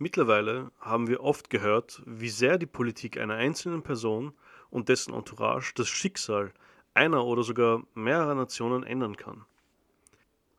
Mittlerweile haben wir oft gehört, wie sehr die Politik einer einzelnen Person und dessen Entourage das Schicksal einer oder sogar mehrerer Nationen ändern kann.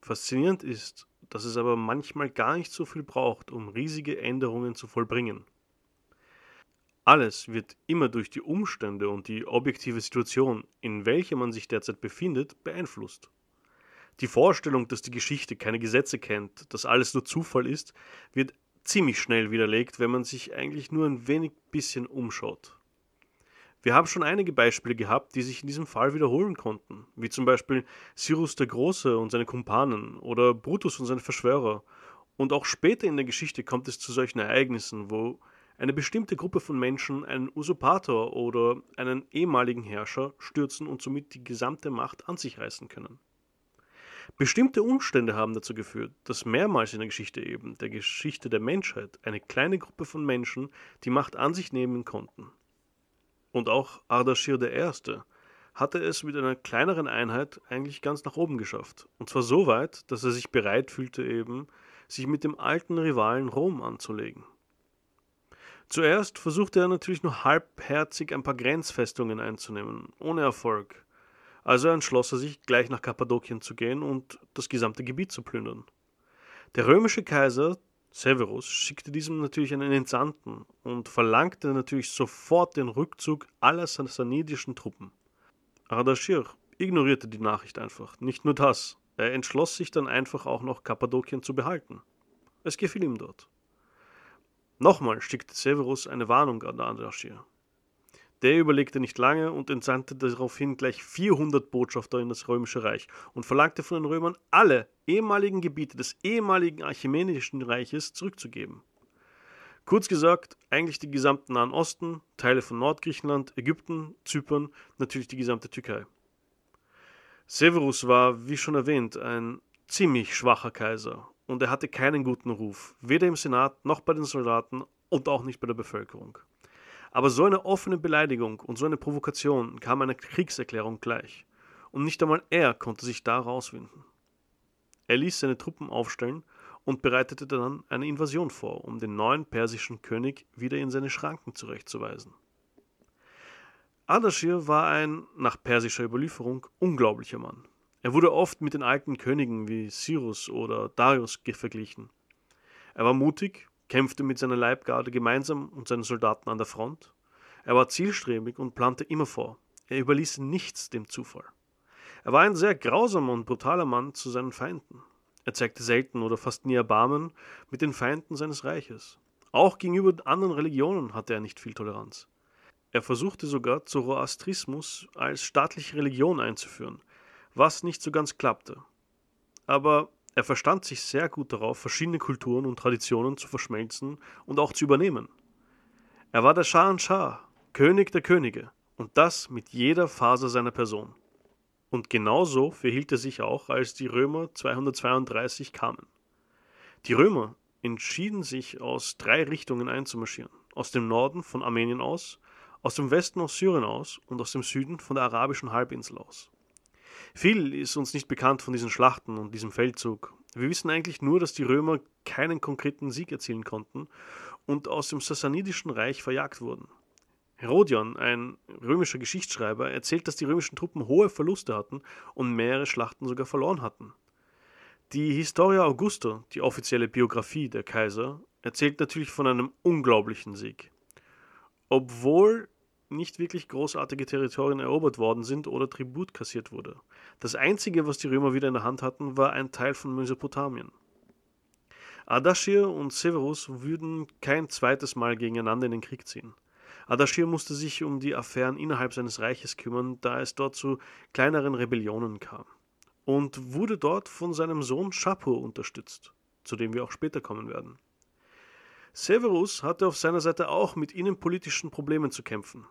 Faszinierend ist, dass es aber manchmal gar nicht so viel braucht, um riesige Änderungen zu vollbringen. Alles wird immer durch die Umstände und die objektive Situation, in welcher man sich derzeit befindet, beeinflusst. Die Vorstellung, dass die Geschichte keine Gesetze kennt, dass alles nur Zufall ist, wird ziemlich schnell widerlegt, wenn man sich eigentlich nur ein wenig bisschen umschaut. Wir haben schon einige Beispiele gehabt, die sich in diesem Fall wiederholen konnten, wie zum Beispiel Cyrus der Große und seine Kumpanen oder Brutus und seine Verschwörer. Und auch später in der Geschichte kommt es zu solchen Ereignissen, wo eine bestimmte Gruppe von Menschen einen Usurpator oder einen ehemaligen Herrscher stürzen und somit die gesamte Macht an sich reißen können. Bestimmte Umstände haben dazu geführt, dass mehrmals in der Geschichte eben, der Geschichte der Menschheit, eine kleine Gruppe von Menschen die Macht an sich nehmen konnten. Und auch Ardashir I. hatte es mit einer kleineren Einheit eigentlich ganz nach oben geschafft. Und zwar so weit, dass er sich bereit fühlte eben, sich mit dem alten Rivalen Rom anzulegen. Zuerst versuchte er natürlich nur halbherzig ein paar Grenzfestungen einzunehmen, ohne Erfolg. Also entschloss er sich, gleich nach Kappadokien zu gehen und das gesamte Gebiet zu plündern. Der römische Kaiser Severus schickte diesem natürlich einen Entsandten und verlangte natürlich sofort den Rückzug aller sassanidischen Truppen. Ardashir ignorierte die Nachricht einfach. Nicht nur das, er entschloss sich dann einfach auch noch Kappadokien zu behalten. Es gefiel ihm dort. Nochmal schickte Severus eine Warnung an Ardashir. Der überlegte nicht lange und entsandte daraufhin gleich 400 Botschafter in das römische Reich und verlangte von den Römern, alle ehemaligen Gebiete des ehemaligen Archimenischen Reiches zurückzugeben. Kurz gesagt, eigentlich die gesamten Nahen Osten, Teile von Nordgriechenland, Ägypten, Zypern, natürlich die gesamte Türkei. Severus war, wie schon erwähnt, ein ziemlich schwacher Kaiser und er hatte keinen guten Ruf, weder im Senat noch bei den Soldaten und auch nicht bei der Bevölkerung. Aber so eine offene Beleidigung und so eine Provokation kam einer Kriegserklärung gleich. Und nicht einmal er konnte sich da rauswinden. Er ließ seine Truppen aufstellen und bereitete dann eine Invasion vor, um den neuen persischen König wieder in seine Schranken zurechtzuweisen. Ardashir war ein, nach persischer Überlieferung, unglaublicher Mann. Er wurde oft mit den alten Königen wie Cyrus oder Darius verglichen. Er war mutig, kämpfte mit seiner Leibgarde gemeinsam und seinen Soldaten an der Front. Er war zielstrebig und plante immer vor. Er überließ nichts dem Zufall. Er war ein sehr grausamer und brutaler Mann zu seinen Feinden. Er zeigte selten oder fast nie Erbarmen mit den Feinden seines Reiches. Auch gegenüber anderen Religionen hatte er nicht viel Toleranz. Er versuchte sogar Zoroastrismus als staatliche Religion einzuführen, was nicht so ganz klappte. Aber er verstand sich sehr gut darauf, verschiedene Kulturen und Traditionen zu verschmelzen und auch zu übernehmen. Er war der Shah, König der Könige, und das mit jeder Faser seiner Person. Und genauso verhielt er sich auch, als die Römer 232 kamen. Die Römer entschieden sich aus drei Richtungen einzumarschieren. Aus dem Norden von Armenien aus, aus dem Westen aus Syrien aus und aus dem Süden von der arabischen Halbinsel aus. Viel ist uns nicht bekannt von diesen Schlachten und diesem Feldzug. Wir wissen eigentlich nur, dass die Römer keinen konkreten Sieg erzielen konnten und aus dem Sassanidischen Reich verjagt wurden. Herodion, ein römischer Geschichtsschreiber, erzählt, dass die römischen Truppen hohe Verluste hatten und mehrere Schlachten sogar verloren hatten. Die Historia Augusta, die offizielle Biografie der Kaiser, erzählt natürlich von einem unglaublichen Sieg. Obwohl nicht wirklich großartige Territorien erobert worden sind oder Tribut kassiert wurde. Das einzige, was die Römer wieder in der Hand hatten, war ein Teil von Mesopotamien. Ardashir und Severus würden kein zweites Mal gegeneinander in den Krieg ziehen. Ardashir musste sich um die Affären innerhalb seines Reiches kümmern, da es dort zu kleineren Rebellionen kam. Und wurde dort von seinem Sohn Shapur unterstützt, zu dem wir auch später kommen werden. Severus hatte auf seiner Seite auch mit innenpolitischen Problemen zu kämpfen.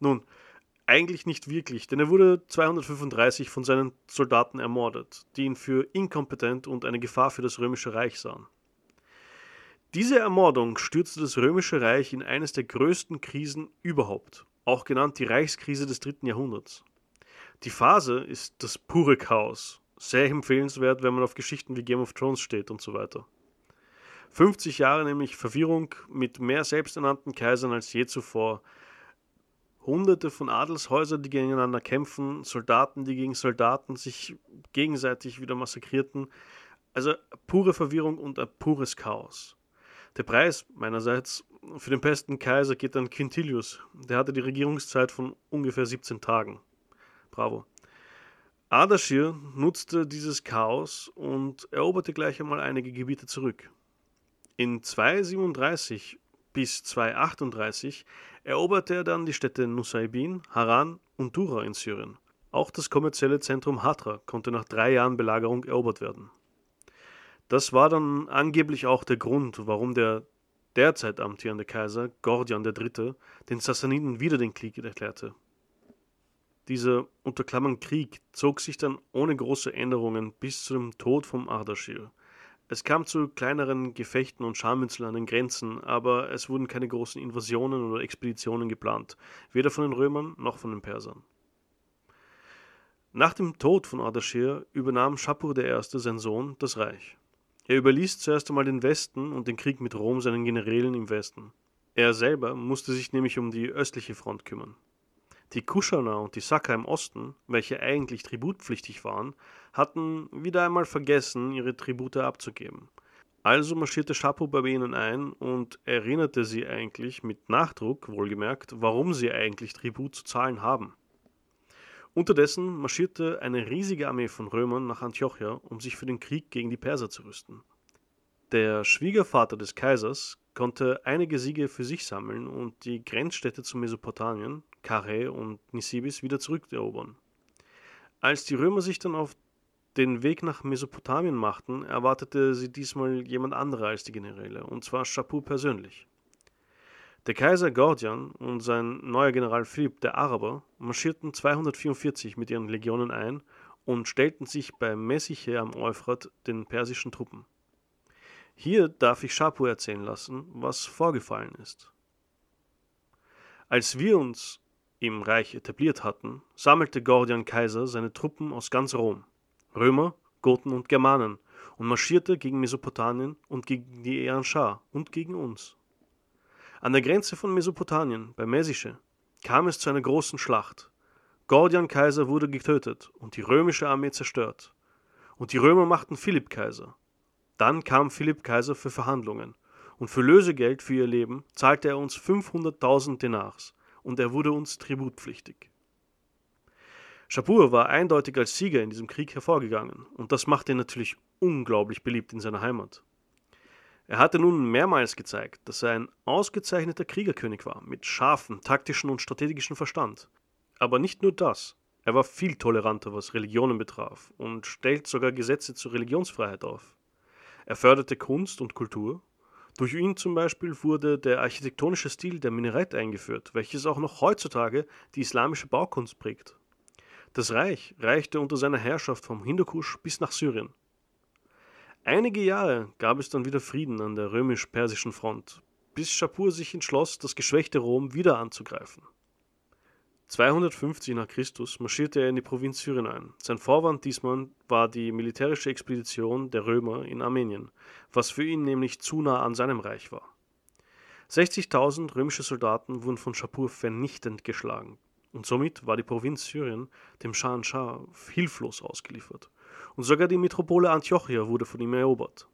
Nun, eigentlich nicht wirklich, denn er wurde 235 von seinen Soldaten ermordet, die ihn für inkompetent und eine Gefahr für das römische Reich sahen. Diese Ermordung stürzte das römische Reich in eines der größten Krisen überhaupt, auch genannt die Reichskrise des dritten Jahrhunderts. Die Phase ist das pure Chaos, sehr empfehlenswert, wenn man auf Geschichten wie Game of Thrones steht und so weiter. 50 Jahre nämlich Verwirrung mit mehr selbsternannten Kaisern als je zuvor. Hunderte von Adelshäusern, die gegeneinander kämpfen, Soldaten, die gegen Soldaten sich gegenseitig wieder massakrierten. Also pure Verwirrung und ein pures Chaos. Der Preis meinerseits für den besten Kaiser geht an Quintilius. Der hatte die Regierungszeit von ungefähr 17 Tagen. Bravo. Ardashir nutzte dieses Chaos und eroberte gleich einmal einige Gebiete zurück. In 237 bis 238 eroberte er dann die Städte Nusaybin, Haran und Dura in Syrien. Auch das kommerzielle Zentrum Hatra konnte nach drei Jahren Belagerung erobert werden. Das war dann angeblich auch der Grund, warum der derzeit amtierende Kaiser Gordian III. den Sassaniden wieder den Krieg erklärte. Dieser unter Klammern Krieg zog sich dann ohne große Änderungen bis zu dem Tod von Ardaschir. Es kam zu kleineren Gefechten und Scharmützeln an den Grenzen, aber es wurden keine großen Invasionen oder Expeditionen geplant, weder von den Römern noch von den Persern. Nach dem Tod von Ardaschir übernahm Schapur I., sein Sohn, das Reich. Er überließ zuerst einmal den Westen und den Krieg mit Rom seinen Generälen im Westen. Er selber musste sich nämlich um die östliche Front kümmern. Die Kuschana und die Saka im Osten, welche eigentlich tributpflichtig waren, hatten wieder einmal vergessen, ihre Tribute abzugeben. Also marschierte Chapo bei ihnen ein und erinnerte sie eigentlich mit Nachdruck, wohlgemerkt, warum sie eigentlich Tribut zu zahlen haben. Unterdessen marschierte eine riesige Armee von Römern nach Antiochia, um sich für den Krieg gegen die Perser zu rüsten. Der Schwiegervater des Kaisers konnte einige Siege für sich sammeln und die Grenzstädte zu Mesopotamien, Karä und Nisibis, wieder zurückerobern. Als die Römer sich dann auf den Weg nach Mesopotamien machten, erwartete sie diesmal jemand anderer als die Generäle, und zwar Schapur persönlich. Der Kaiser Gordian und sein neuer General Philipp der Araber marschierten 244 mit ihren Legionen ein und stellten sich bei Messiche am Euphrat den persischen Truppen. Hier darf ich Schapur erzählen lassen, was vorgefallen ist. Als wir uns im Reich etabliert hatten, sammelte Gordian Kaiser seine Truppen aus ganz Rom, Römer, Goten und Germanen, und marschierte gegen Mesopotamien und gegen die Eranschar und gegen uns. An der Grenze von Mesopotamien, bei Mesische, kam es zu einer großen Schlacht. Gordian Kaiser wurde getötet und die römische Armee zerstört. Und die Römer machten Philipp Kaiser. Dann kam Philipp Kaiser für Verhandlungen, und für Lösegeld für ihr Leben zahlte er uns 500.000 Denars, und er wurde uns tributpflichtig. Schapur war eindeutig als Sieger in diesem Krieg hervorgegangen, und das machte ihn natürlich unglaublich beliebt in seiner Heimat. Er hatte nun mehrmals gezeigt, dass er ein ausgezeichneter Kriegerkönig war, mit scharfem, taktischen und strategischen Verstand. Aber nicht nur das, er war viel toleranter, was Religionen betraf, und stellt sogar Gesetze zur Religionsfreiheit auf. Er förderte Kunst und Kultur. Durch ihn zum Beispiel wurde der architektonische Stil der Minarett eingeführt, welches auch noch heutzutage die islamische Baukunst prägt. Das Reich reichte unter seiner Herrschaft vom Hindukusch bis nach Syrien. Einige Jahre gab es dann wieder Frieden an der römisch-persischen Front, bis Schapur sich entschloss, das geschwächte Rom wieder anzugreifen. 250 nach Christus marschierte er in die Provinz Syrien ein. Sein Vorwand diesmal war die militärische Expedition der Römer in Armenien, was für ihn nämlich zu nah an seinem Reich war. 60.000 römische Soldaten wurden von Schapur vernichtend geschlagen, und somit war die Provinz Syrien dem Schahan Schah hilflos ausgeliefert und sogar die Metropole Antiochia wurde von ihm erobert.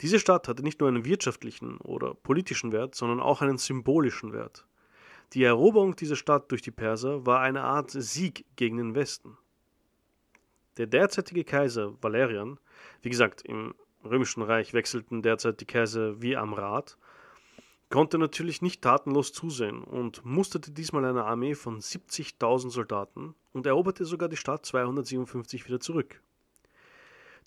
Diese Stadt hatte nicht nur einen wirtschaftlichen oder politischen Wert, sondern auch einen symbolischen Wert. Die Eroberung dieser Stadt durch die Perser war eine Art Sieg gegen den Westen. Der derzeitige Kaiser Valerian, wie gesagt, im Römischen Reich wechselten derzeit die Kaiser wie am Rad, konnte natürlich nicht tatenlos zusehen und musterte diesmal eine Armee von 70.000 Soldaten und eroberte sogar die Stadt 257 wieder zurück.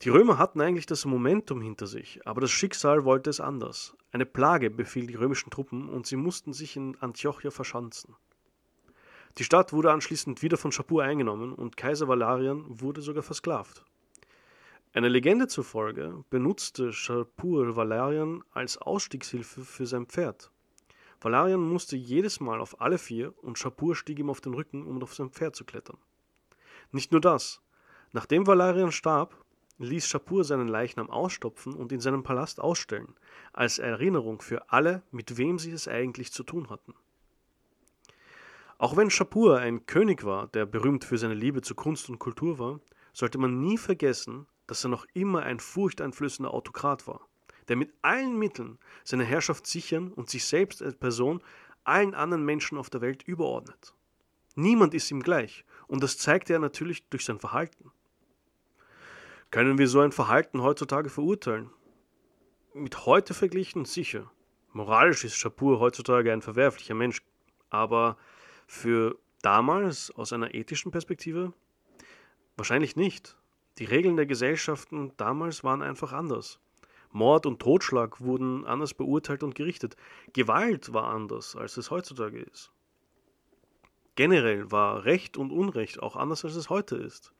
Die Römer hatten eigentlich das Momentum hinter sich, aber das Schicksal wollte es anders. Eine Plage befiel die römischen Truppen und sie mussten sich in Antiochia verschanzen. Die Stadt wurde anschließend wieder von Schapur eingenommen und Kaiser Valerian wurde sogar versklavt. Eine Legende zufolge benutzte Schapur Valerian als Ausstiegshilfe für sein Pferd. Valerian musste jedes Mal auf alle vier und Schapur stieg ihm auf den Rücken, um auf sein Pferd zu klettern. Nicht nur das. Nachdem Valerian starb, ließ Schapur seinen Leichnam ausstopfen und in seinem Palast ausstellen, als Erinnerung für alle, mit wem sie es eigentlich zu tun hatten. Auch wenn Schapur ein König war, der berühmt für seine Liebe zu Kunst und Kultur war, sollte man nie vergessen, dass er noch immer ein furchteinflößender Autokrat war, der mit allen Mitteln seine Herrschaft sichern und sich selbst als Person allen anderen Menschen auf der Welt überordnet. Niemand ist ihm gleich, und das zeigte er natürlich durch sein Verhalten. Können wir so ein Verhalten heutzutage verurteilen? Mit heute verglichen sicher. Moralisch ist Schapur heutzutage ein verwerflicher Mensch, aber für damals aus einer ethischen Perspektive wahrscheinlich nicht. Die Regeln der Gesellschaften damals waren einfach anders. Mord und Totschlag wurden anders beurteilt und gerichtet. Gewalt war anders, als es heutzutage ist. Generell war Recht und Unrecht auch anders, als es heute ist.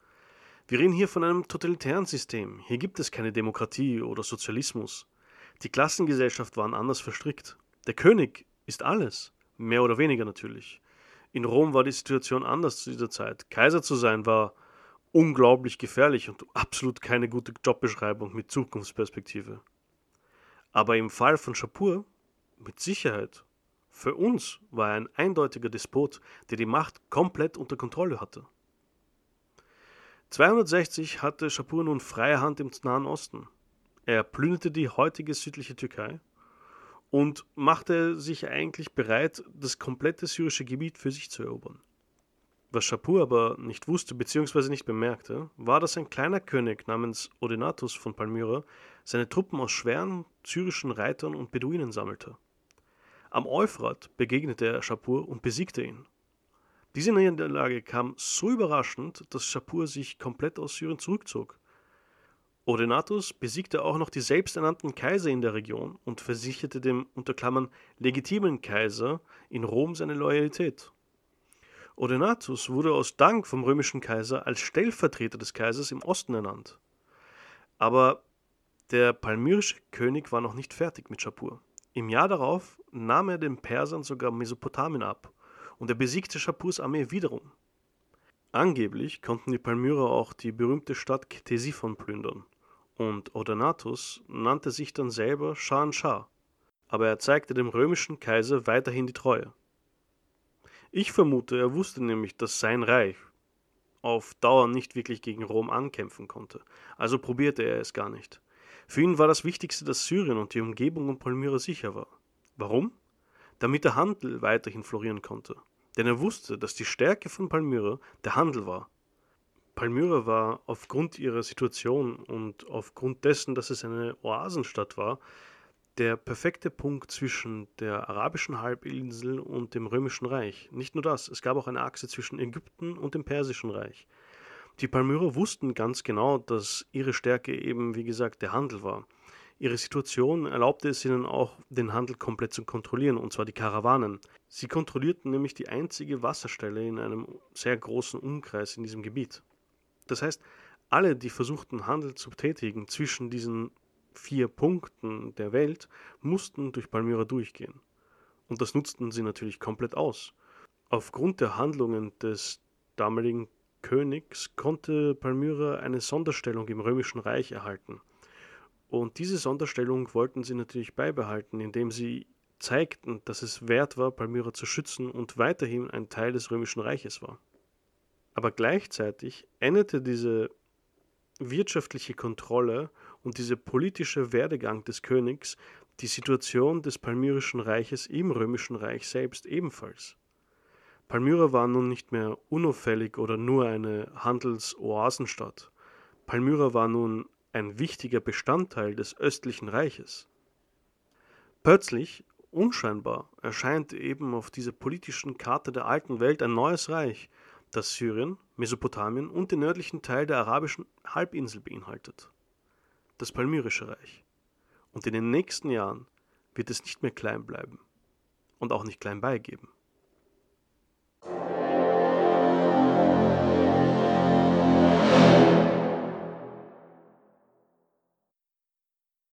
Wir reden hier von einem totalitären System. Hier gibt es keine Demokratie oder Sozialismus. Die Klassengesellschaft waren anders verstrickt. Der König ist alles, mehr oder weniger natürlich. In Rom war die Situation anders zu dieser Zeit. Kaiser zu sein war unglaublich gefährlich und absolut keine gute Jobbeschreibung mit Zukunftsperspektive. Aber im Fall von Schapur mit Sicherheit. Für uns war er ein eindeutiger Despot, der die Macht komplett unter Kontrolle hatte. 260 hatte Schapur nun freie Hand im Nahen Osten. Er plünderte die heutige südliche Türkei und machte sich eigentlich bereit, das komplette syrische Gebiet für sich zu erobern. Was Schapur aber nicht wusste bzw. nicht bemerkte, war, dass ein kleiner König namens Odenatus von Palmyra seine Truppen aus schweren syrischen Reitern und Beduinen sammelte. Am Euphrat begegnete er Schapur und besiegte ihn. Diese Niederlage kam so überraschend, dass Schapur sich komplett aus Syrien zurückzog. Odenatus besiegte auch noch die selbsternannten Kaiser in der Region und versicherte dem unter Klammern legitimen Kaiser in Rom seine Loyalität. Odenatus wurde aus Dank vom römischen Kaiser als Stellvertreter des Kaisers im Osten ernannt. Aber der palmyrische König war noch nicht fertig mit Schapur. Im Jahr darauf nahm er den Persern sogar Mesopotamien ab und er besiegte Schapurs Armee wiederum. Angeblich konnten die Palmyrer auch die berühmte Stadt Ktesiphon plündern, und Odenatus nannte sich dann selber Shahan Shah, aber er zeigte dem römischen Kaiser weiterhin die Treue. Ich vermute, er wusste nämlich, dass sein Reich auf Dauer nicht wirklich gegen Rom ankämpfen konnte, also probierte er es gar nicht. Für ihn war das Wichtigste, dass Syrien und die Umgebung um Palmyra sicher war. Warum? Damit der Handel weiterhin florieren konnte denn er wusste, dass die Stärke von Palmyra der Handel war. Palmyra war aufgrund ihrer Situation und aufgrund dessen, dass es eine Oasenstadt war, der perfekte Punkt zwischen der arabischen Halbinsel und dem römischen Reich. Nicht nur das, es gab auch eine Achse zwischen Ägypten und dem persischen Reich. Die Palmyrer wussten ganz genau, dass ihre Stärke eben, wie gesagt, der Handel war. Ihre Situation erlaubte es ihnen auch, den Handel komplett zu kontrollieren, und zwar die Karawanen. Sie kontrollierten nämlich die einzige Wasserstelle in einem sehr großen Umkreis in diesem Gebiet. Das heißt, alle, die versuchten, Handel zu tätigen zwischen diesen vier Punkten der Welt, mussten durch Palmyra durchgehen. Und das nutzten sie natürlich komplett aus. Aufgrund der Handlungen des damaligen Königs konnte Palmyra eine Sonderstellung im Römischen Reich erhalten. Und diese Sonderstellung wollten sie natürlich beibehalten, indem sie zeigten, dass es wert war, Palmyra zu schützen und weiterhin ein Teil des Römischen Reiches war. Aber gleichzeitig endete diese wirtschaftliche Kontrolle und dieser politische Werdegang des Königs die Situation des Palmyrischen Reiches im Römischen Reich selbst ebenfalls. Palmyra war nun nicht mehr unauffällig oder nur eine Handelsoasenstadt. Palmyra war nun ein wichtiger Bestandteil des östlichen Reiches. Plötzlich, unscheinbar, erscheint eben auf dieser politischen Karte der alten Welt ein neues Reich, das Syrien, Mesopotamien und den nördlichen Teil der arabischen Halbinsel beinhaltet. Das Palmyrische Reich. Und in den nächsten Jahren wird es nicht mehr klein bleiben und auch nicht klein beigeben.